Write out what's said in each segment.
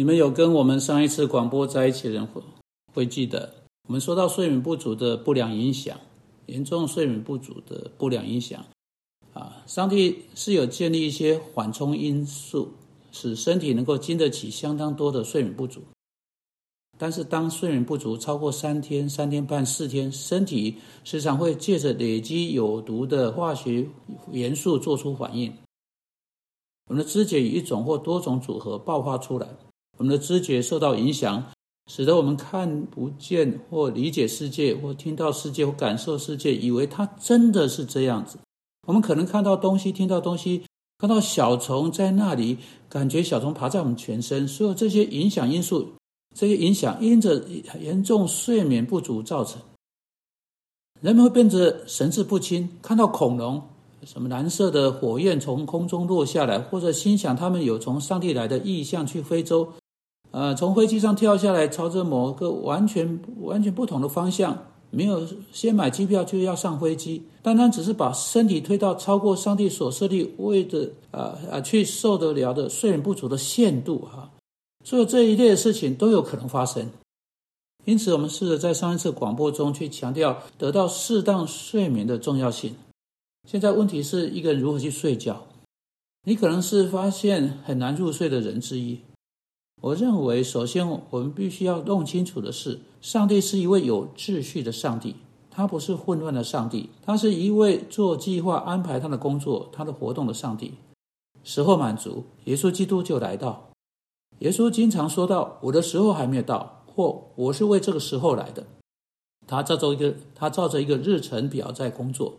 你们有跟我们上一次广播在一起的人会会记得，我们说到睡眠不足的不良影响，严重睡眠不足的不良影响啊，上帝是有建立一些缓冲因素，使身体能够经得起相当多的睡眠不足。但是，当睡眠不足超过三天、三天半、四天，身体时常会借着累积有毒的化学元素做出反应，我们的肢解以一种或多种组合爆发出来。我们的知觉受到影响，使得我们看不见或理解世界，或听到世界或感受世界，以为它真的是这样子。我们可能看到东西，听到东西，看到小虫在那里，感觉小虫爬在我们全身。所有这些影响因素，这些影响因着严重睡眠不足造成，人们会变得神志不清，看到恐龙，什么蓝色的火焰从空中落下来，或者心想他们有从上帝来的意向去非洲。呃，从飞机上跳下来，朝着某个完全完全不同的方向，没有先买机票就要上飞机，单单只是把身体推到超过上帝所设立为的啊啊去受得了的睡眠不足的限度哈，所有这一类的事情都有可能发生。因此，我们试着在上一次广播中去强调得到适当睡眠的重要性。现在问题是一个人如何去睡觉？你可能是发现很难入睡的人之一。我认为，首先我们必须要弄清楚的是，上帝是一位有秩序的上帝，他不是混乱的上帝，他是一位做计划、安排他的工作、他的活动的上帝。时候满足，耶稣基督就来到。耶稣经常说到：“我的时候还没有到，或我是为这个时候来的。”他照着一个，他照着一个日程表在工作，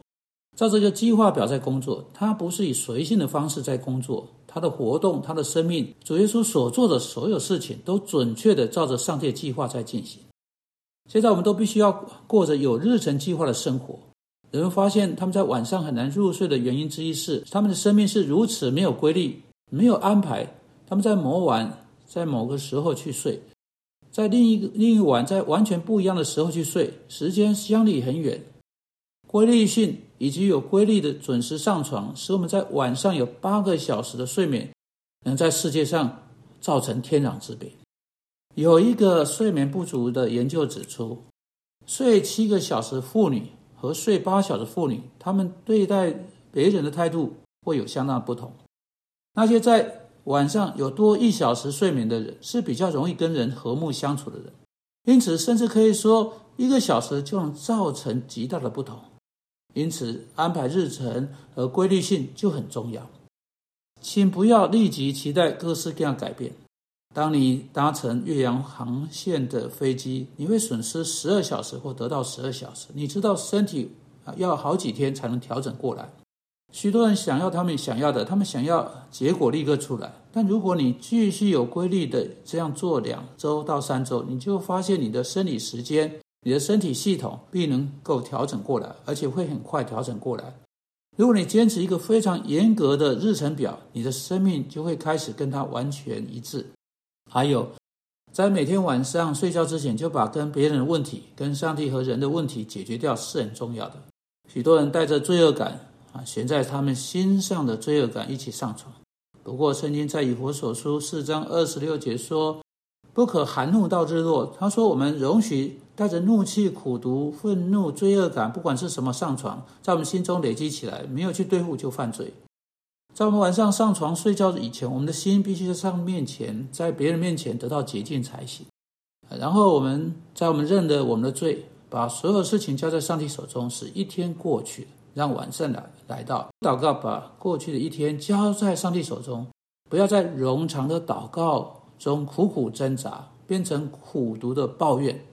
照着一个计划表在工作，他不是以随性的方式在工作。他的活动，他的生命，主耶稣所做的所有事情，都准确的照着上帝的计划在进行。现在我们都必须要过着有日程计划的生活。人们发现他们在晚上很难入睡的原因之一是，他们的生命是如此没有规律、没有安排。他们在某晚在某个时候去睡，在另一个另一晚在完全不一样的时候去睡，时间相离很远。规律性以及有规律的准时上床，使我们在晚上有八个小时的睡眠，能在世界上造成天壤之别。有一个睡眠不足的研究指出，睡七个小时妇女和睡八小时妇女，她们对待别人的态度会有相当不同。那些在晚上有多一小时睡眠的人，是比较容易跟人和睦相处的人。因此，甚至可以说，一个小时就能造成极大的不同。因此，安排日程和规律性就很重要。请不要立即期待各式各样改变。当你搭乘岳阳航线的飞机，你会损失十二小时或得到十二小时。你知道身体啊要好几天才能调整过来。许多人想要他们想要的，他们想要结果立刻出来。但如果你继续有规律的这样做两周到三周，你就发现你的生理时间。你的身体系统必能够调整过来，而且会很快调整过来。如果你坚持一个非常严格的日程表，你的生命就会开始跟它完全一致。还有，在每天晚上睡觉之前，就把跟别人的问题、跟上帝和人的问题解决掉，是很重要的。许多人带着罪恶感啊，悬在他们心上的罪恶感一起上床。不过，圣经在以弗所书四章二十六节说。不可含怒到日落。他说：“我们容许带着怒气、苦毒、愤怒、罪恶感，不管是什么上床，在我们心中累积起来，没有去对付就犯罪。在我们晚上上床睡觉以前，我们的心必须在上面前，在别人面前得到洁净才行。然后我们在我们认得我们的罪，把所有事情交在上帝手中，使一天过去，让晚上来来到祷告，把过去的一天交在上帝手中，不要在冗长的祷告。”中苦苦挣扎，变成苦读的抱怨，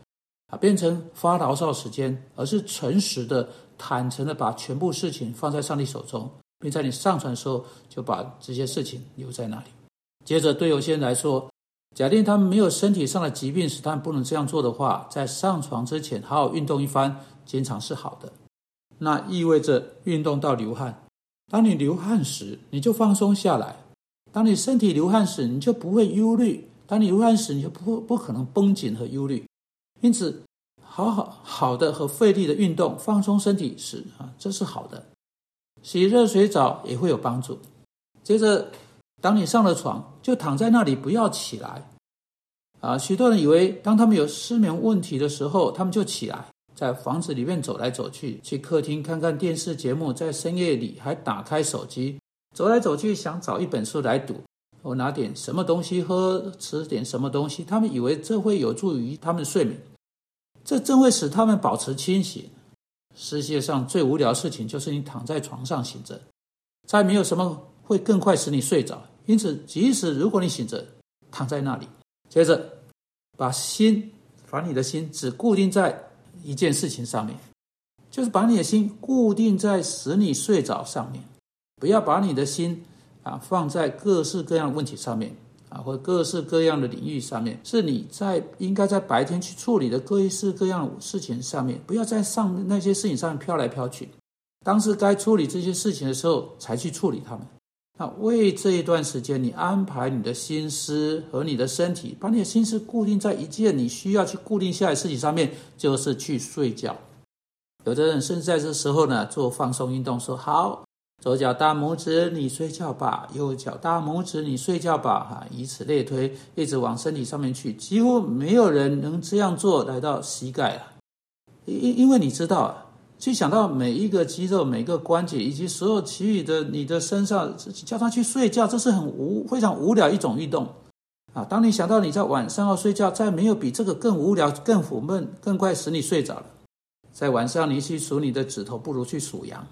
啊，变成发牢骚时间，而是诚实的、坦诚的把全部事情放在上帝手中，并在你上传的时候就把这些事情留在那里。接着，对有些人来说，假定他们没有身体上的疾病使他们不能这样做的话，在上床之前好好运动一番，经常是好的。那意味着运动到流汗，当你流汗时，你就放松下来。当你身体流汗时，你就不会忧虑；当你流汗时，你就不不可能绷紧和忧虑。因此，好好好的和费力的运动放松身体是啊，这是好的。洗热水澡也会有帮助。接着，当你上了床，就躺在那里，不要起来，啊，许多人以为当他们有失眠问题的时候，他们就起来在房子里面走来走去，去客厅看看电视节目，在深夜里还打开手机走来走去，想找一本书来读，我拿点什么东西喝，吃点什么东西。他们以为这会有助于他们的睡眠，这正会使他们保持清醒。世界上最无聊的事情就是你躺在床上醒着，再没有什么会更快使你睡着。因此，即使如果你醒着躺在那里，接着把心，把你的心只固定在一件事情上面，就是把你的心固定在使你睡着上面，不要把你的心啊放在各式各样的问题上面。啊，或各式各样的领域上面，是你在应该在白天去处理的各式各样的事情上面，不要在上那些事情上面飘来飘去。当时该处理这些事情的时候，才去处理它们。那为这一段时间，你安排你的心思和你的身体，把你的心思固定在一件你需要去固定下来事情上面，就是去睡觉。有的人甚至在这时候呢，做放松运动，说好。左脚大拇指，你睡觉吧；右脚大拇指，你睡觉吧。哈，以此类推，一直往身体上面去。几乎没有人能这样做，来到膝盖啊。因因为你知道啊，去想到每一个肌肉、每个关节以及所有其余的你的身上，叫他去睡觉，这是很无非常无聊一种运动啊。当你想到你在晚上要睡觉，再没有比这个更无聊、更苦闷、更快使你睡着了。在晚上你去数你的指头，不如去数羊。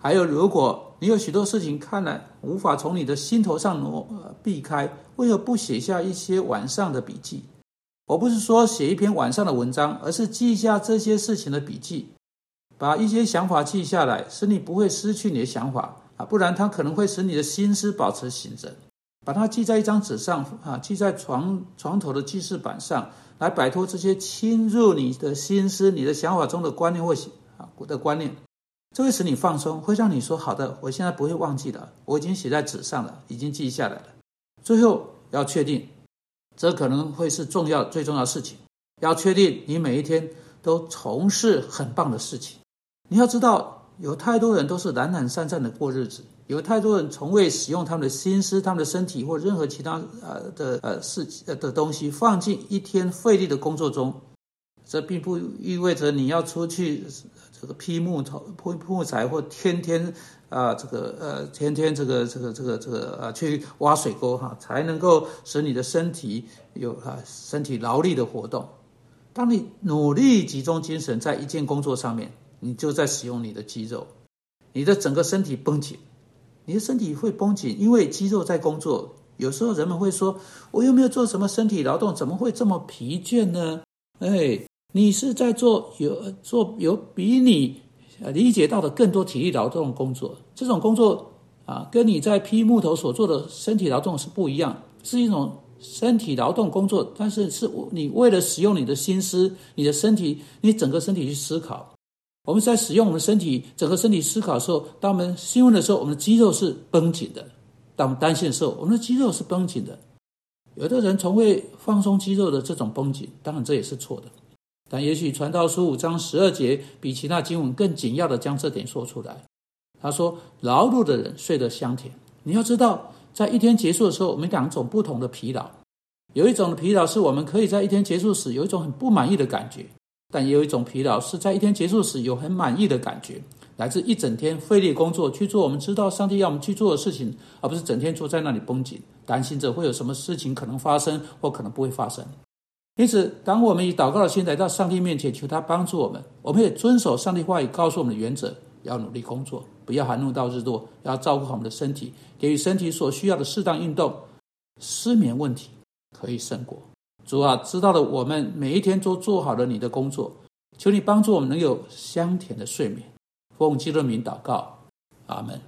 还有，如果你有许多事情看来无法从你的心头上挪避开，为何不写下一些晚上的笔记？我不是说写一篇晚上的文章，而是记下这些事情的笔记，把一些想法记下来，使你不会失去你的想法啊，不然它可能会使你的心思保持醒着。把它记在一张纸上啊，记在床床头的记事板上，来摆脱这些侵入你的心思、你的想法中的观念或啊的观念。这会使你放松，会让你说：“好的，我现在不会忘记的，我已经写在纸上了，已经记下来了。”最后要确定，这可能会是重要、最重要的事情。要确定你每一天都从事很棒的事情。你要知道，有太多人都是懒懒散散的过日子，有太多人从未使用他们的心思、他们的身体或任何其他呃的呃事呃的东西，放进一天费力的工作中。这并不意味着你要出去。这个劈木头、劈木材，或天天啊，这个呃，天天这个这个这个这个啊，去挖水沟哈，才能够使你的身体有啊身体劳力的活动。当你努力集中精神在一件工作上面，你就在使用你的肌肉，你的整个身体绷紧，你的身体会绷紧，因为肌肉在工作。有时候人们会说，我又没有做什么身体劳动，怎么会这么疲倦呢？哎。你是在做有做有比你理解到的更多体力劳动工作，这种工作啊，跟你在劈木头所做的身体劳动是不一样，是一种身体劳动工作，但是是你为了使用你的心思、你的身体、你整个身体去思考。我们在使用我们身体整个身体思考的时候，当我们兴奋的时候，我们的肌肉是绷紧的；当我们担心的时候，我们的肌肉是绷紧的。有的人从未放松肌肉的这种绷紧，当然这也是错的。但也许传道书五章十二节比其他经文更紧要的将这点说出来。他说：“劳碌的人睡得香甜。”你要知道，在一天结束的时候，我们两种不同的疲劳。有一种的疲劳是我们可以在一天结束时有一种很不满意的感觉，但也有一种疲劳是在一天结束时有很满意的感觉，来自一整天费力工作去做我们知道上帝要我们去做的事情，而不是整天坐在那里绷紧，担心着会有什么事情可能发生或可能不会发生。因此，当我们以祷告的心来到上帝面前求他帮助我们，我们也遵守上帝话语告诉我们的原则：要努力工作，不要含怒到日落，要照顾好我们的身体，给予身体所需要的适当运动。失眠问题可以胜过。主啊，知道了我们每一天都做好了你的工作，求你帮助我们能有香甜的睡眠。奉基督名祷告，阿门。